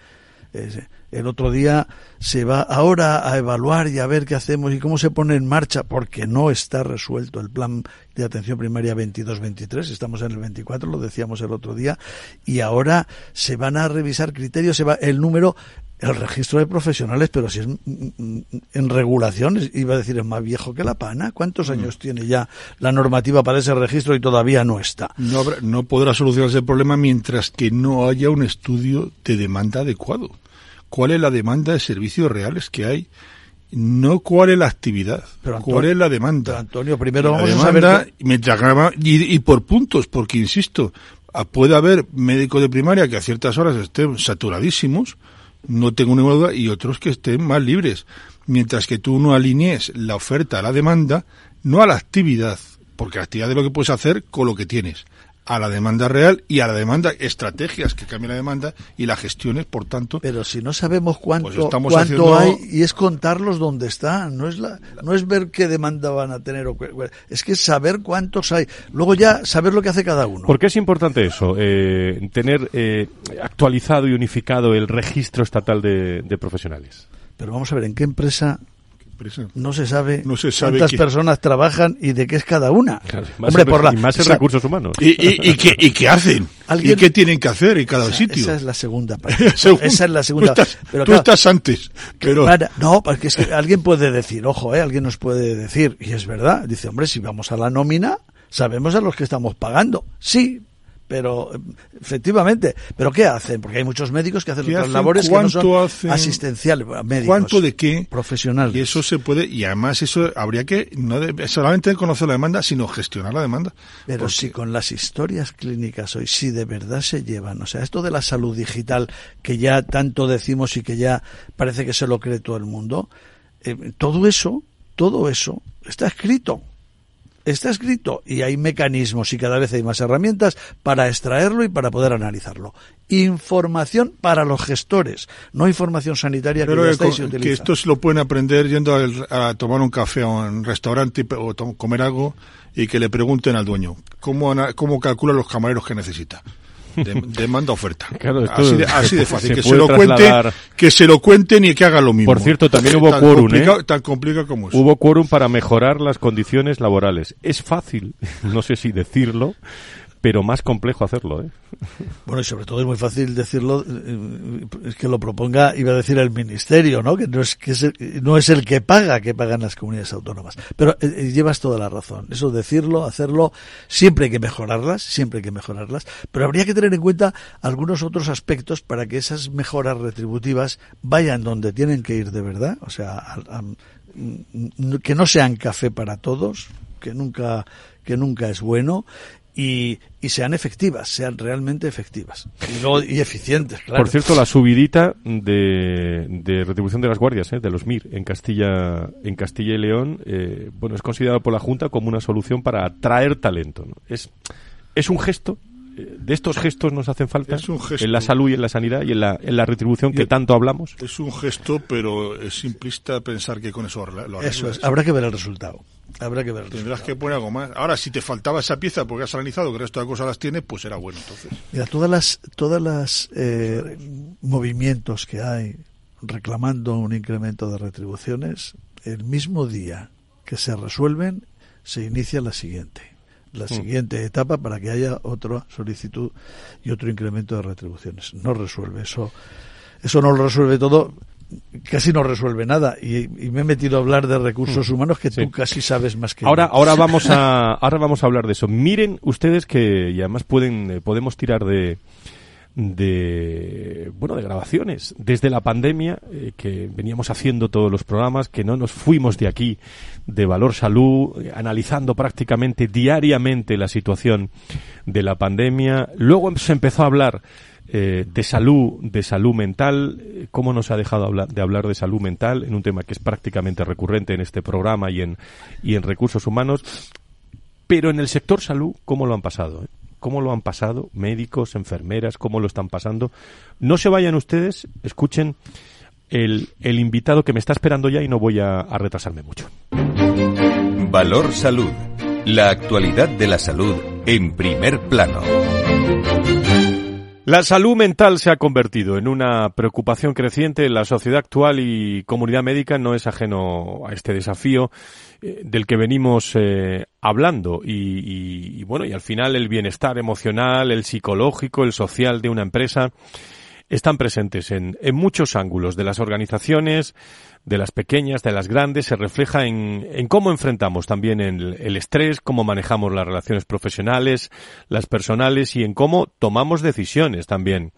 El otro día se va ahora a evaluar y a ver qué hacemos y cómo se pone en marcha, porque no está resuelto el plan de atención primaria 22-23, estamos en el 24, lo decíamos el otro día, y ahora se van a revisar criterios, se va el número, el registro de profesionales, pero si es en regulaciones, iba a decir, es más viejo que la pana. ¿Cuántos mm. años tiene ya la normativa para ese registro y todavía no está? No, no podrá solucionarse el problema mientras que no haya un estudio de demanda adecuado. ¿Cuál es la demanda de servicios reales que hay? No cuál es la actividad, pero cuál es la demanda. Antonio, primero vamos a saber y, y por puntos, porque insisto, puede haber médicos de primaria que a ciertas horas estén saturadísimos, no tengo ninguna duda, y otros que estén más libres. Mientras que tú no alinees la oferta a la demanda, no a la actividad, porque la actividad es lo que puedes hacer con lo que tienes a la demanda real y a la demanda estrategias que cambien la demanda y las gestiones, por tanto. Pero si no sabemos cuánto, pues cuánto hay y es contarlos dónde están, no es la, no es ver qué demanda van a tener, o, es que saber cuántos hay. Luego ya saber lo que hace cada uno. ¿Por qué es importante eso? Eh, tener eh, actualizado y unificado el registro estatal de, de profesionales. Pero vamos a ver en qué empresa no se sabe, cuántas personas trabajan y de qué es cada una. Hombre, por la, y más en recursos humanos. ¿Y, y, qué, y qué hacen? ¿Y qué tienen que hacer en cada sitio? Esa es la segunda (laughs) parte. esa es la segunda. Tú estás, pero, tú estás antes. Pero... no, porque es que alguien puede decir, ojo, eh, alguien nos puede decir, y es verdad, dice, hombre, si vamos a la nómina, sabemos a los que estamos pagando. Sí, pero efectivamente, pero ¿qué hacen? Porque hay muchos médicos que hacen otras labores que no son asistenciales, médicos, ¿Cuánto de qué? Profesionales. Y eso se puede, y además eso habría que no solamente conocer la demanda, sino gestionar la demanda. Pero si con las historias clínicas hoy, si de verdad se llevan, o sea, esto de la salud digital que ya tanto decimos y que ya parece que se lo cree todo el mundo, eh, todo eso, todo eso está escrito está escrito y hay mecanismos y cada vez hay más herramientas para extraerlo y para poder analizarlo. Información para los gestores, no información sanitaria que, ya que esto se lo pueden aprender yendo a, tomar un café o un restaurante o comer algo y que le pregunten al dueño cómo, cómo calcula los camareros que necesita demanda oferta. así, de, fácil. Que se, lo cuente, que se lo cuenten y que haga lo mismo. Por cierto, también hubo quórum, ¿eh? Tan complicado como es. Hubo quórum para mejorar las condiciones laborales. Es fácil, (laughs) no sé si decirlo, pero más complejo hacerlo. ¿eh? (laughs) Bueno, y sobre todo es muy fácil decirlo, eh, es que lo proponga, iba a decir el ministerio, ¿no? Que no es, que no es el que paga, que pagan las comunidades autónomas. Pero eh, eh, llevas toda la razón. Eso decirlo, hacerlo, siempre hay que mejorarlas, siempre hay que mejorarlas, pero habría que tener en cuenta algunos otros aspectos para que esas mejoras retributivas vayan donde tienen que ir de verdad, o sea, que no sean café para todos, que nunca que nunca es bueno y, y, sean efectivas, sean realmente efectivas y, y eficientes. Claro. Por cierto, la subidita de, de retribución de las guardias, ¿eh? de los MIR en Castilla, en Castilla y León, eh, bueno, es considerado por la Junta como una solución para atraer talento. Es, es un gesto de estos gestos nos hacen falta en la salud y en la sanidad y en la, en la retribución que tanto hablamos. Es un gesto, pero es simplista pensar que con eso lo Eso es, habrá que ver el resultado. Habrá que ver. Tendrás que poner algo más. Ahora, si te faltaba esa pieza porque has analizado que el resto de cosas las tienes, pues era bueno entonces. Mira, todas las, todas las eh, movimientos que hay reclamando un incremento de retribuciones, el mismo día que se resuelven, se inicia la siguiente la mm. siguiente etapa para que haya otra solicitud y otro incremento de retribuciones. No resuelve eso. Eso no lo resuelve todo casi no resuelve nada. Y, me he metido a hablar de recursos mm. humanos que tú casi sabes más que ahora ahora vamos a (laughs) ahora vamos a hablar de eso. Miren ustedes que y además pueden eh, podemos tirar de de bueno de grabaciones. Desde la pandemia eh, que veníamos haciendo todos los programas que no nos fuimos de aquí de valor salud eh, analizando prácticamente diariamente la situación de la pandemia. Luego se empezó a hablar eh, de salud de salud mental cómo nos ha dejado de hablar de salud mental en un tema que es prácticamente recurrente en este programa y en y en recursos humanos pero en el sector salud cómo lo han pasado cómo lo han pasado, médicos, enfermeras, cómo lo están pasando. No se vayan ustedes, escuchen el, el invitado que me está esperando ya y no voy a, a retrasarme mucho. Valor Salud. La actualidad de la salud en primer plano. La salud mental se ha convertido en una preocupación creciente en la sociedad actual y comunidad médica no es ajeno a este desafío eh, del que venimos eh, hablando. Y, y, bueno y al final el bienestar emocional, el psicológico, el social de una empresa están presentes en, en muchos ángulos de las organizaciones, de las pequeñas, de las grandes, se refleja en, en cómo enfrentamos también el, el, estrés, cómo manejamos las relaciones profesionales, las personales y en cómo tomamos decisiones también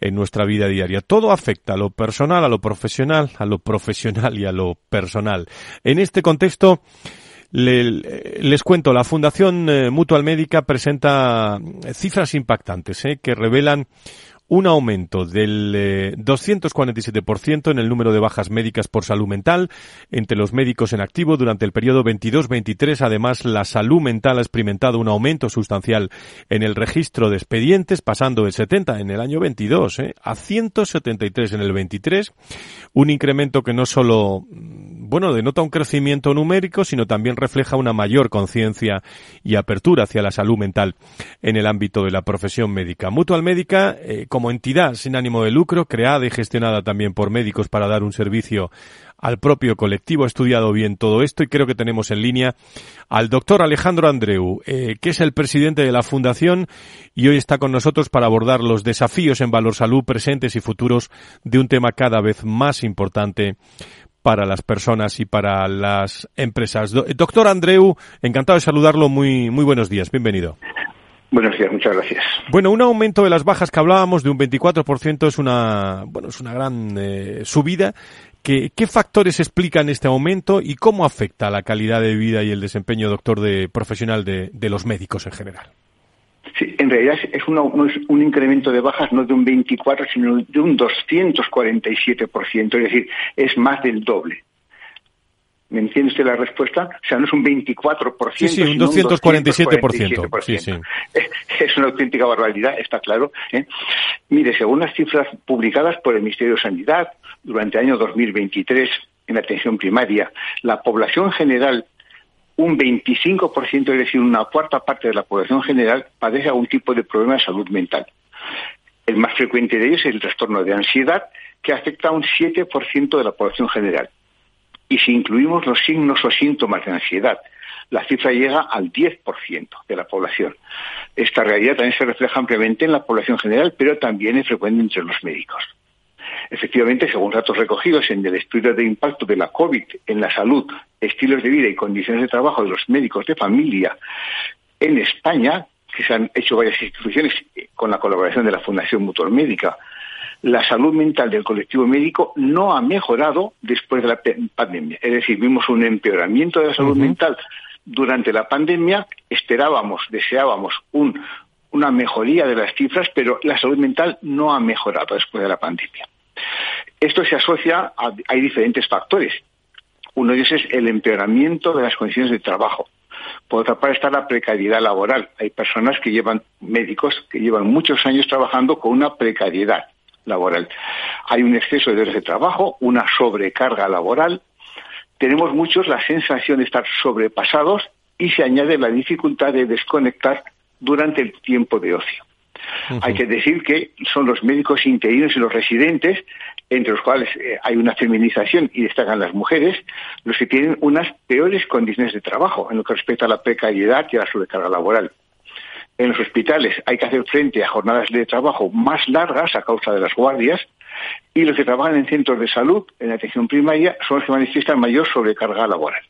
en nuestra vida diaria. Todo afecta a lo personal, a lo profesional, a lo profesional y a lo personal. En este contexto, le, les cuento, la Fundación eh, Mutual Médica presenta cifras impactantes eh, que revelan un aumento del eh, 247% en el número de bajas médicas por salud mental entre los médicos en activo durante el periodo 22-23. Además, la salud mental ha experimentado un aumento sustancial en el registro de expedientes, pasando del 70 en el año 22 eh, a 173 en el 23. Un incremento que no solo, mm, bueno, denota un crecimiento numérico, sino también refleja una mayor conciencia y apertura hacia la salud mental en el ámbito de la profesión médica. Mutual Médica, eh, como entidad sin ánimo de lucro, creada y gestionada también por médicos para dar un servicio al propio colectivo. Ha estudiado bien todo esto y creo que tenemos en línea al doctor Alejandro Andreu, eh, que es el presidente de la Fundación y hoy está con nosotros para abordar los desafíos en Valor Salud presentes y futuros de un tema cada vez más importante para las personas y para las empresas. Doctor Andreu, encantado de saludarlo. Muy, muy buenos días. Bienvenido. Buenos días, muchas gracias. Bueno, un aumento de las bajas que hablábamos de un 24% es una, bueno, es una gran eh, subida. ¿Qué, ¿Qué factores explican este aumento y cómo afecta la calidad de vida y el desempeño, doctor, de profesional de, de los médicos en general? Sí, en realidad es, una, no es un incremento de bajas no de un 24, sino de un 247%, es decir, es más del doble. ¿Me entiende usted la respuesta? O sea, no es un 24%. Sí, sí, un 247%. Un 247%. Sí, sí. (laughs) Es una auténtica barbaridad, está claro. ¿eh? Mire, según las cifras publicadas por el Ministerio de Sanidad durante el año 2023 en la atención primaria, la población general, un 25%, es decir, una cuarta parte de la población general, padece algún tipo de problema de salud mental. El más frecuente de ellos es el trastorno de ansiedad, que afecta a un 7% de la población general y si incluimos los signos o síntomas de ansiedad, la cifra llega al 10% de la población. Esta realidad también se refleja ampliamente en la población general, pero también es frecuente entre los médicos. Efectivamente, según datos recogidos en el estudio de impacto de la COVID en la salud, estilos de vida y condiciones de trabajo de los médicos de familia en España, que se han hecho varias instituciones con la colaboración de la Fundación Mutual Médica, la salud mental del colectivo médico no ha mejorado después de la pandemia. Es decir, vimos un empeoramiento de la salud uh -huh. mental durante la pandemia, esperábamos, deseábamos un, una mejoría de las cifras, pero la salud mental no ha mejorado después de la pandemia. Esto se asocia a hay diferentes factores. Uno de ellos es el empeoramiento de las condiciones de trabajo. Por otra parte está la precariedad laboral. Hay personas que llevan, médicos, que llevan muchos años trabajando con una precariedad laboral. Hay un exceso de horas de trabajo, una sobrecarga laboral. Tenemos muchos la sensación de estar sobrepasados y se añade la dificultad de desconectar durante el tiempo de ocio. Uh -huh. Hay que decir que son los médicos interinos y los residentes, entre los cuales eh, hay una feminización y destacan las mujeres, los que tienen unas peores condiciones de trabajo en lo que respecta a la precariedad y a la sobrecarga laboral en los hospitales hay que hacer frente a jornadas de trabajo más largas a causa de las guardias y los que trabajan en centros de salud, en atención primaria, son los que manifiestan mayor sobrecarga laboral.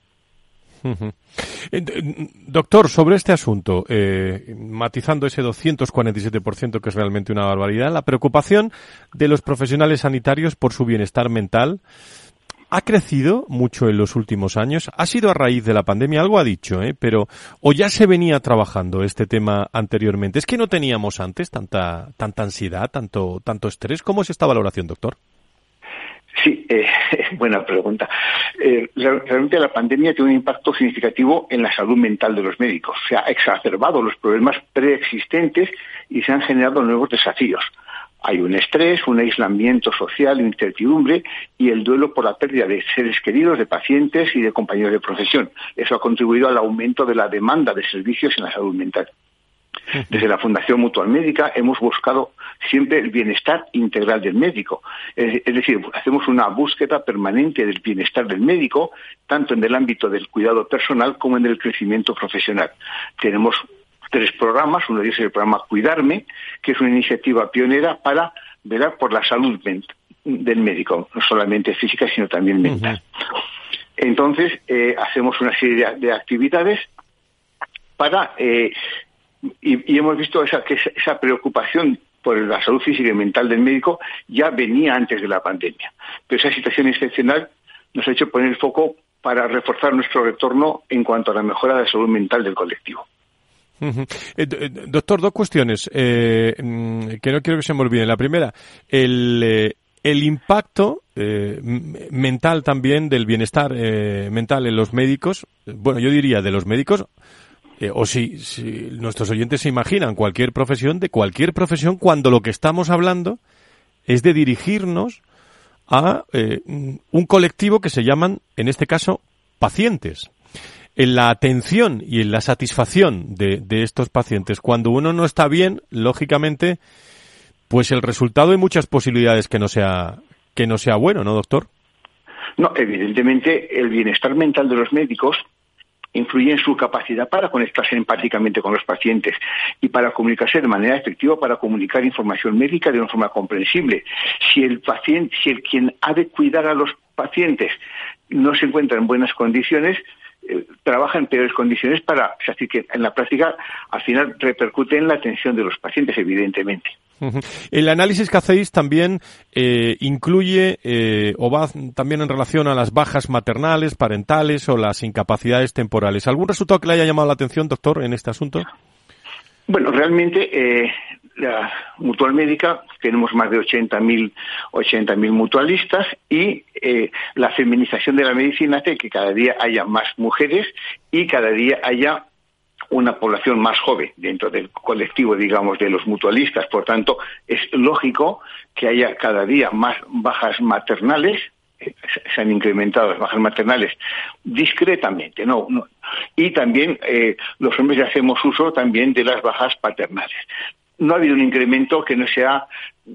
Doctor, sobre este asunto, eh, matizando ese 247% que es realmente una barbaridad, la preocupación de los profesionales sanitarios por su bienestar mental, ha crecido mucho en los últimos años. Ha sido a raíz de la pandemia, algo ha dicho, ¿eh? pero o ya se venía trabajando este tema anteriormente. Es que no teníamos antes tanta tanta ansiedad, tanto tanto estrés. ¿Cómo es esta valoración, doctor? Sí, eh, (laughs) buena pregunta. Eh, realmente la pandemia tiene un impacto significativo en la salud mental de los médicos. Se ha exacerbado los problemas preexistentes y se han generado nuevos desafíos. Hay un estrés, un aislamiento social, incertidumbre y el duelo por la pérdida de seres queridos, de pacientes y de compañeros de profesión. Eso ha contribuido al aumento de la demanda de servicios en la salud mental. Desde la Fundación Mutual Médica hemos buscado siempre el bienestar integral del médico. Es, decir, hacemos una búsqueda permanente del bienestar del médico, tanto en el ámbito del cuidado personal como en el crecimiento profesional. Tenemos tres programas. Uno de ellos es el programa Cuidarme, que es una iniciativa pionera para velar por la salud del médico, no solamente física, sino también mental. Entonces, eh, hacemos una serie de, actividades para. Eh, y, hemos visto esa, que esa preocupación por la salud física y mental del médico ya venía antes de la pandemia. Pero esa situación excepcional nos ha hecho poner foco para reforzar nuestro retorno en cuanto a la mejora de la salud mental del colectivo. Eh, eh, doctor, dos cuestiones eh, mm, que no quiero que se me olviden. La primera, el, el impacto mental también del bienestar mental en los médicos. Bueno, yo diría de los médicos, o si, si nuestros oyentes se imaginan cualquier profesión, de cualquier profesión, cuando lo que estamos hablando es de dirigirnos a un colectivo que se llaman, en este caso, pacientes en la atención y en la satisfacción de, estos pacientes. Cuando uno no está bien, lógicamente, pues el resultado hay muchas posibilidades que no sea que no sea bueno, ¿no, doctor? No, evidentemente el bienestar mental de los médicos influye en su capacidad para conectarse empáticamente con los pacientes y para comunicarse de manera efectiva, para comunicar información médica de una forma comprensible. Si el paciente, si el quien ha de cuidar a los pacientes no se encuentra en buenas condiciones, eh, trabaja en peores condiciones para, así que en la práctica al final repercute en la atención de los pacientes, evidentemente. El análisis que hacéis también eh, incluye eh, o va también en relación a las bajas maternales, parentales o las incapacidades temporales. ¿Algún resultado que le haya llamado la atención, doctor, en este asunto? Bueno, realmente eh, la mutual médica tenemos más de 80.000 80 mutualistas y eh, la feminización de la medicina hace que cada día haya más mujeres y cada día haya una población más joven dentro del colectivo, digamos, de los mutualistas. Por tanto, es lógico que haya cada día más bajas maternales se han incrementado las bajas maternales discretamente, no, y también eh, los hombres hacemos uso también de las bajas paternales. No ha habido un incremento que no sea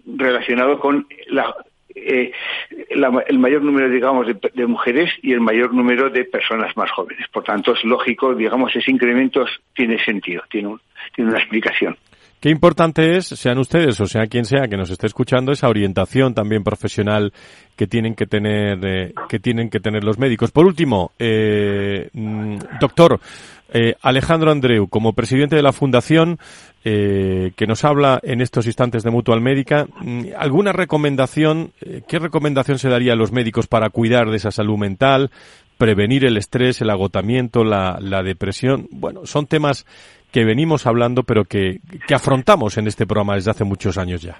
relacionado con eh, el mayor número, digamos, de, mujeres y el mayor número de personas más jóvenes. Por tanto, es lógico, digamos, ese incremento tiene sentido, tiene, tiene una explicación. Qué importante es, sean ustedes o sea quien sea que nos esté escuchando, esa orientación también profesional que tienen que tener, eh, que tienen que tener los médicos. Por último, eh, mm, doctor eh, Alejandro Andreu, como presidente de la Fundación, que nos habla en estos instantes de Mutual Médica, mm, ¿alguna recomendación, qué recomendación se daría a los médicos para cuidar de esa salud mental, prevenir el estrés, el agotamiento, la depresión? Bueno, son temas que venimos hablando, pero que, que afrontamos en este programa desde hace muchos años ya.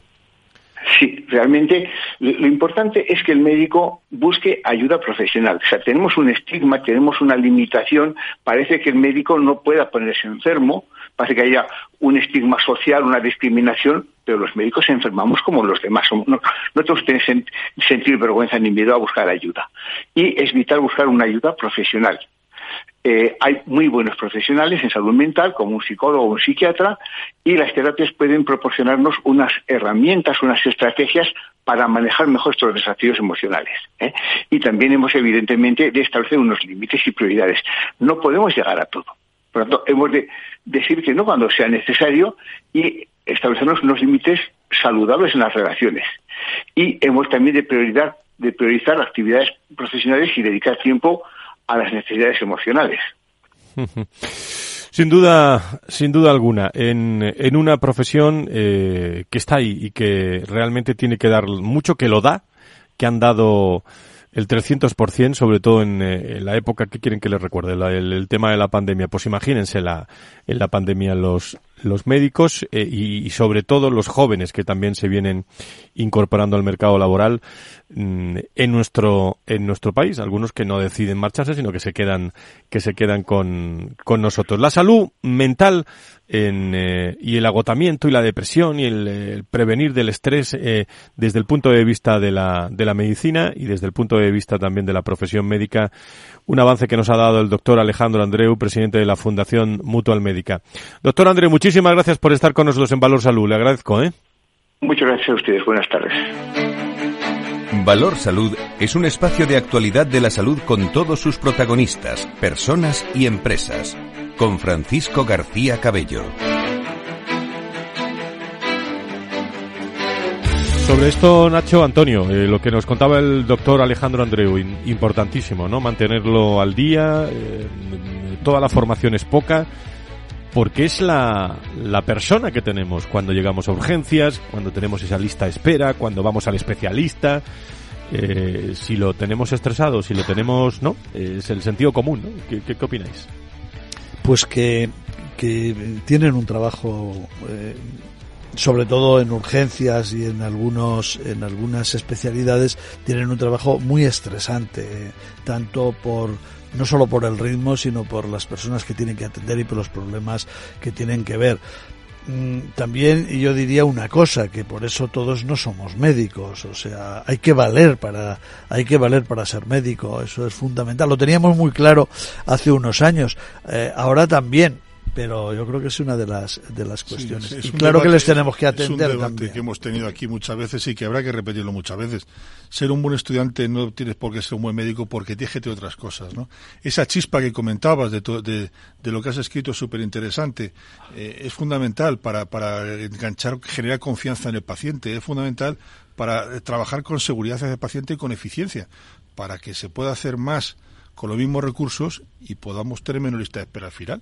Sí, realmente lo importante es que el médico busque ayuda profesional. O sea, tenemos un estigma, tenemos una limitación, parece que el médico no pueda ponerse enfermo, parece que haya un estigma social, una discriminación, pero los médicos enfermamos como los demás. No, no tenemos que sentir vergüenza ni miedo a buscar ayuda. Y es vital buscar una ayuda profesional. Eh, hay muy buenos profesionales en salud mental, como un psicólogo o un psiquiatra, y las terapias pueden proporcionarnos unas herramientas, unas estrategias para manejar mejor estos desafíos emocionales. ¿eh? Y también hemos, evidentemente, de establecer unos límites y prioridades. No podemos llegar a todo. Por lo tanto, hemos de decir que no cuando sea necesario y establecernos unos límites saludables en las relaciones. Y hemos también de, prioridad, de priorizar actividades profesionales y dedicar tiempo a las necesidades emocionales. (laughs) Sin duda, sin duda alguna, en, en una profesión eh, que está ahí y que realmente tiene que dar mucho, que lo da, que han dado el 300%, sobre todo en, eh, la época que quieren que les recuerde, el, tema de la pandemia. Pues imagínense la, en la pandemia los, los médicos eh, y, sobre todo los jóvenes que también se vienen incorporando al mercado laboral mm, en nuestro en nuestro país. Algunos que no deciden marcharse sino que se quedan que se quedan con, con nosotros. La salud mental en, eh, y el agotamiento y la depresión y el, prevenir del estrés eh, desde el punto de vista de la, de la medicina y desde el punto de vista también de la profesión médica un avance que nos ha dado el doctor Alejandro Andreu presidente de la Fundación Mutual Médica. Doctor Andreu muchísimas muchísimas gracias por estar con nosotros en Valor Salud. Le agradezco, ¿eh? Muchas gracias a ustedes. Buenas tardes. Valor Salud es un espacio de actualidad de la salud con todos sus protagonistas, personas y empresas. Con Francisco García Cabello. Sobre esto, Nacho, Antonio, eh, lo que nos contaba el doctor Alejandro Andreu, importantísimo, ¿no? Mantenerlo al día, eh, toda la formación es poca, porque es la, la persona que tenemos cuando llegamos a urgencias, cuando tenemos esa lista de espera, cuando vamos al especialista. Eh, si lo tenemos estresado, si lo tenemos, ¿no? Es el sentido común, ¿no? ¿Qué, qué, opináis? Pues que, que tienen un trabajo eh, sobre todo en urgencias y en algunos en algunas especialidades tienen un trabajo muy estresante tanto por no solo por el ritmo sino por las personas que tienen que atender y por los problemas que tienen que ver. Mm, también yo diría una cosa que por eso todos no somos médicos o sea hay que valer para hay que valer para ser médico eso es fundamental. Lo teníamos muy claro hace unos años. Eh, ahora también pero yo creo que es una de las de las cuestiones. y claro que les tenemos que atender. Es un debate que hemos tenido aquí muchas veces y que habrá que repetirlo muchas veces. Ser un buen estudiante no tienes por qué ser un buen médico porque tienes otras cosas, ¿no? Esa chispa que comentabas de, de, de lo que has escrito es súper interesante. Eh, es fundamental para, para enganchar, generar confianza en el paciente. Es fundamental para trabajar con seguridad hacia el paciente y con eficiencia, para que se pueda hacer más con los mismos recursos y podamos tener menos lista de espera al final.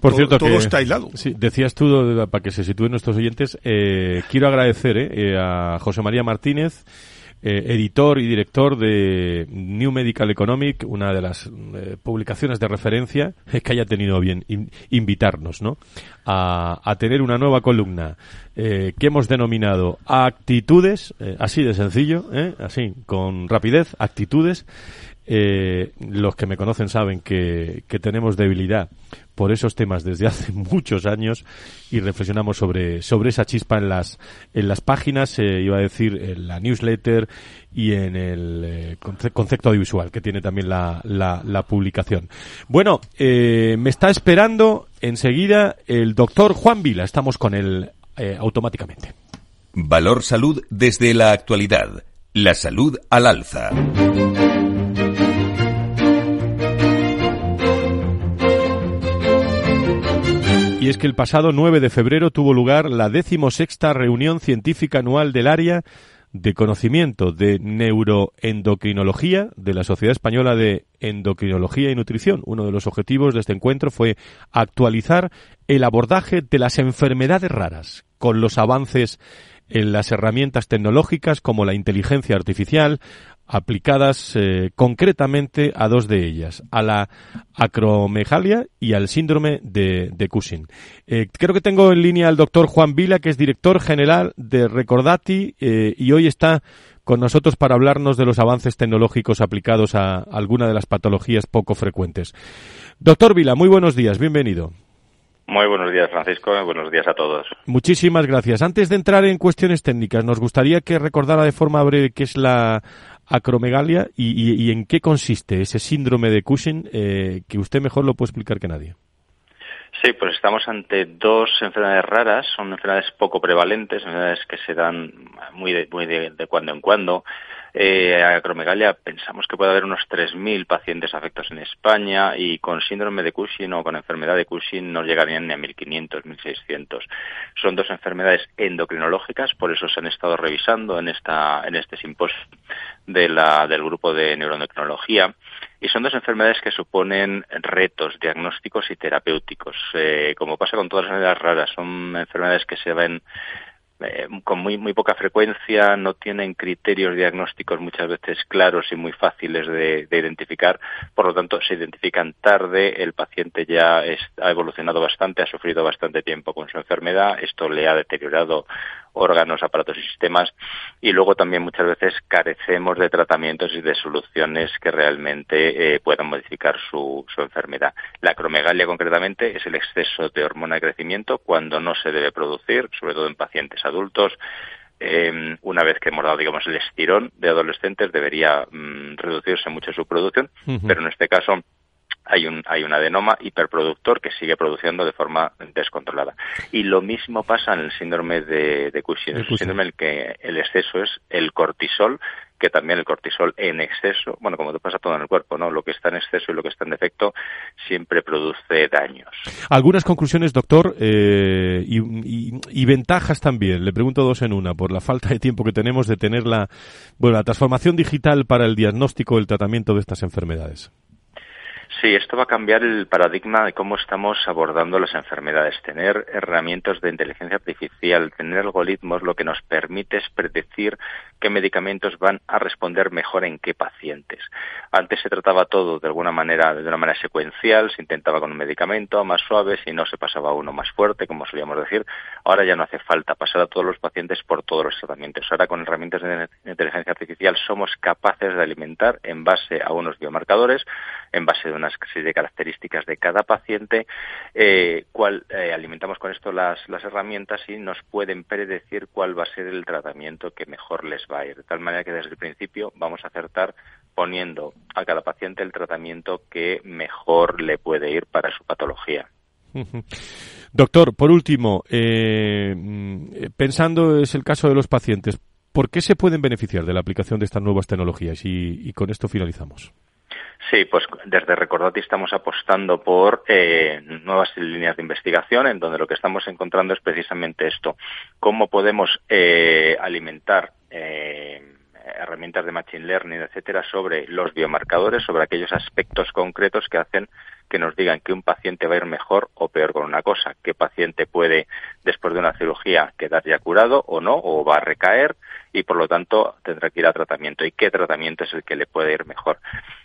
Por cierto, todo está aislado. Sí, decías tú, para que se sitúen nuestros oyentes, eh, quiero agradecer eh, eh, a José María Martínez, editor y director de New Medical Economic, una de las publicaciones de referencia, que haya tenido bien invitarnos ¿no? a, a, tener una nueva columna que hemos denominado Actitudes, así de sencillo, así, con rapidez, Actitudes eh, los que me conocen saben que, tenemos debilidad por esos temas desde (laughs) hace muchos años y reflexionamos sobre, sobre esa chispa en las, en las páginas, eh, iba a decir, en la newsletter y en el eh, concepto audiovisual que tiene también la, la, publicación. Bueno, me está esperando enseguida el doctor Juan Vila. Estamos con él automáticamente. Valor Salud desde la actualidad. La salud al alza. Y es que el pasado 9 de febrero tuvo lugar la decimosexta reunión científica anual del área de conocimiento de neuroendocrinología de la Sociedad Española de Endocrinología y Nutrición. Uno de los objetivos de este encuentro fue actualizar el abordaje de las enfermedades raras con los avances en las herramientas tecnológicas como la inteligencia artificial, aplicadas eh, concretamente a dos de ellas, a la acromegalia y al síndrome de, de Cushing. Eh, creo que tengo en línea al doctor Juan Vila, que es director general de Recordati eh, y hoy está con nosotros para hablarnos de los avances tecnológicos aplicados a alguna de las patologías poco frecuentes. Doctor Vila, muy buenos días, bienvenido. Muy buenos días, Francisco. Buenos días a todos. Muchísimas gracias. Antes de entrar en cuestiones técnicas, nos gustaría que recordara de forma breve qué es la acromegalia y, en qué consiste ese síndrome de Cushing, eh, que usted mejor lo puede explicar que nadie. Sí, pues estamos ante dos enfermedades raras, son enfermedades poco prevalentes, enfermedades que se dan muy de, muy de, de cuando en cuando, eh, acromegalia pensamos que puede haber unos 3.000 pacientes afectados en España y con síndrome de Cushing o con enfermedad de Cushing no llegarían ni a 1.500, 1.600. Son dos enfermedades endocrinológicas, por eso se han estado revisando en, esta, en este simposio de del grupo de neuroendocrinología y son dos enfermedades que suponen retos diagnósticos y terapéuticos. Eh, como pasa con todas las enfermedades raras, son enfermedades que se ven eh, con muy, muy poca frecuencia, no tienen criterios diagnósticos muchas veces claros y muy fáciles de, identificar, por lo tanto se identifican tarde, el paciente ya ha evolucionado bastante, ha sufrido bastante tiempo con su enfermedad, esto le ha deteriorado órganos, aparatos y sistemas y luego también muchas veces carecemos de tratamientos y de soluciones que realmente eh, puedan modificar su, su enfermedad. La acromegalia concretamente es el exceso de hormona de crecimiento cuando no se debe producir, sobre todo en pacientes adultos. Eh, una vez que hemos dado, digamos, el estirón de adolescentes, debería mm, reducirse mucho su producción, pero en este caso hay un, hay un adenoma hiperproductor que sigue produciendo de forma descontrolada. Y lo mismo pasa en el síndrome de, de Cushing, un síndrome en el que el exceso es el cortisol que también el cortisol en exceso, bueno, como te pasa todo en el cuerpo, ¿no? Lo que está en exceso y lo que está en defecto siempre produce daños. Algunas conclusiones, doctor, eh, y, ventajas también. Le pregunto dos en una, por la falta de tiempo que tenemos de tener la, bueno, la transformación digital para el diagnóstico y el tratamiento de estas enfermedades. Sí, esto va a cambiar el paradigma de cómo estamos abordando las enfermedades. Tener herramientas de inteligencia artificial, tener algoritmos, lo que nos permite es predecir qué medicamentos van a responder mejor en qué pacientes. Antes se trataba todo de alguna manera, de una manera secuencial, se intentaba con un medicamento más suave, si no se pasaba a uno más fuerte, como solíamos decir. Ahora ya no hace falta pasar a todos los pacientes por todos los tratamientos. Ahora con herramientas de inteligencia artificial somos capaces de alimentar en base a unos biomarcadores, en base a una serie de características de cada paciente, eh, cuál, eh, alimentamos con esto las, herramientas y nos pueden predecir cuál va a ser el tratamiento que mejor les va a ir. De tal manera que desde el principio vamos a acertar poniendo a cada paciente el tratamiento que mejor le puede ir para su patología. (laughs) Doctor, por último, eh, mm, pensando es el caso de los pacientes, ¿por qué se pueden beneficiar de la aplicación de estas nuevas tecnologías? y con esto finalizamos. Sí, pues desde Recordati estamos apostando por eh, nuevas líneas de investigación en donde lo que estamos encontrando es precisamente esto, cómo podemos eh, alimentar eh, herramientas de machine learning, etcétera, sobre los biomarcadores, sobre aquellos aspectos concretos que hacen que nos digan que un paciente va a ir mejor o peor con una cosa, qué paciente puede, después de una cirugía, quedar ya curado o no, o va a recaer y por lo tanto tendrá que ir a tratamiento y qué tratamiento es el que le puede ir mejor.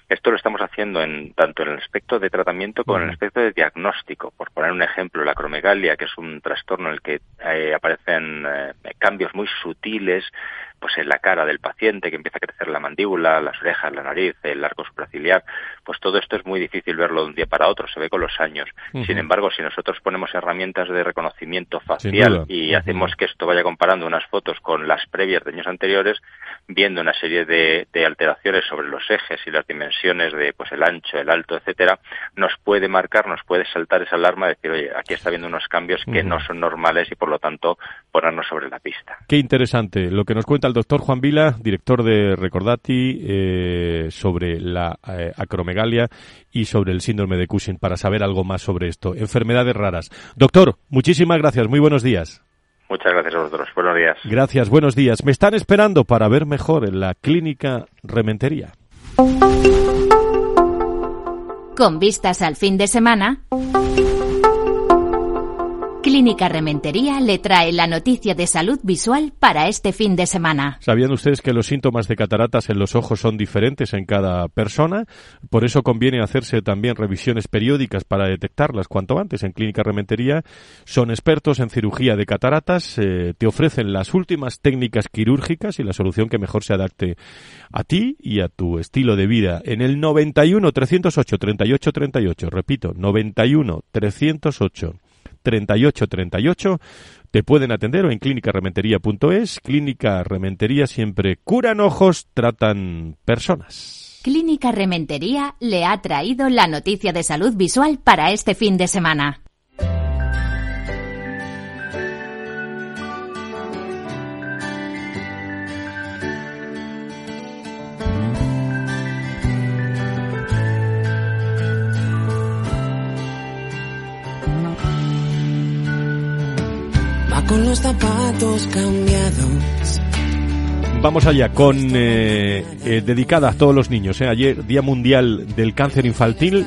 Esto lo estamos haciendo en, tanto en el aspecto de tratamiento como en el aspecto de diagnóstico. Por poner un ejemplo, la acromegalia, que es un trastorno en el que eh, aparecen eh, cambios muy sutiles pues en la cara del paciente, que empieza a crecer la mandíbula, las orejas, la nariz, el arco supraciliar, pues todo esto es muy difícil verlo de un día para otro, se ve con los años. Sin embargo, si nosotros ponemos herramientas de reconocimiento facial y hacemos que esto vaya comparando unas fotos con las previas de años anteriores, viendo una serie de, alteraciones sobre los ejes y las dimensiones de pues el ancho, el alto, etcétera, nos puede marcar, nos puede saltar esa alarma de decir, oye, aquí está viendo unos cambios que no son normales y por lo tanto ponernos sobre la pista. Qué interesante lo que nos cuenta el doctor Juan Vila, director de Recordati, eh, sobre la eh, acromegalia y sobre el síndrome de Cushing, para saber algo más sobre esto. Enfermedades raras. Doctor, muchísimas gracias. Muy buenos días. Muchas gracias a vosotros. Buenos días. Gracias, buenos días. Me están esperando para ver mejor en la clínica Rementería. Con vistas al fin de semana. Clínica Rementería le trae la noticia de salud visual para este fin de semana. ¿Sabían ustedes que los síntomas de cataratas en los ojos son diferentes en cada persona? Por eso conviene hacerse también revisiones periódicas para detectarlas cuanto antes. En Clínica Rementería son expertos en cirugía de cataratas, eh, te ofrecen las últimas técnicas quirúrgicas y la solución que mejor se adapte a ti y a tu estilo de vida. En el 91 308 38 38, repito, 91 308 3838 te pueden atender o en clínicarementería.es. Clínica Rementería siempre curan ojos, tratan personas. Clínica Rementería le ha traído la noticia de salud visual para este fin de semana. Los zapatos cambiados. Vamos allá con eh, eh, dedicada a todos los niños. Eh. Ayer, Día Mundial del Cáncer Infantil,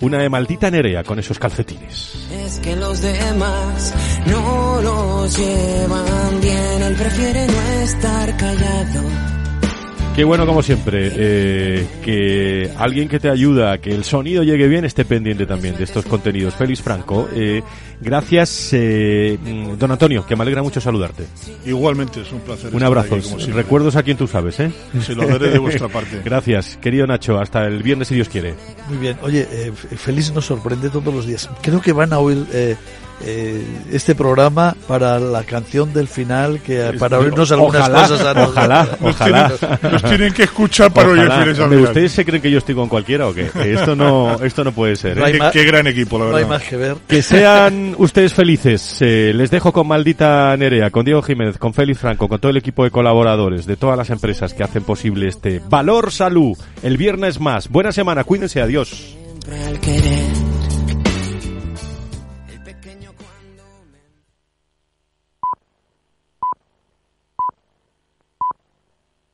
una de maldita Nerea con esos calcetines. Es que los demás no los llevan bien, él prefiere no estar callado. Qué bueno como siempre, eh, que alguien que te ayuda a que el sonido llegue bien esté pendiente también de estos contenidos. Félix Franco, eh, gracias eh, don Antonio, que me alegra mucho saludarte. Igualmente, es un placer. Un abrazo, recuerdos a quien tú sabes, ¿eh? Se lo daré de vuestra parte. (laughs) gracias, querido Nacho, hasta el viernes si Dios quiere. Muy bien, oye, Félix nos sorprende todos los días. Creo que van a oír eh, este programa para la canción del final, que para oírnos algunas cosas. A ojalá, ojalá. Nos tienen, que escuchar para oír el final. ¿Ustedes se creen que yo estoy con cualquiera o qué? (laughs) Esto no, esto no puede ser. ¿eh? qué, gran equipo, la verdad. No hay más que ver. Que sean (laughs) ustedes felices. Eh, les dejo con Maldita Nerea, con Diego Jiménez, con Félix Franco, con todo el equipo de colaboradores de todas las empresas que hacen posible este Valor Salud. El viernes más. Buena semana, cuídense, adiós.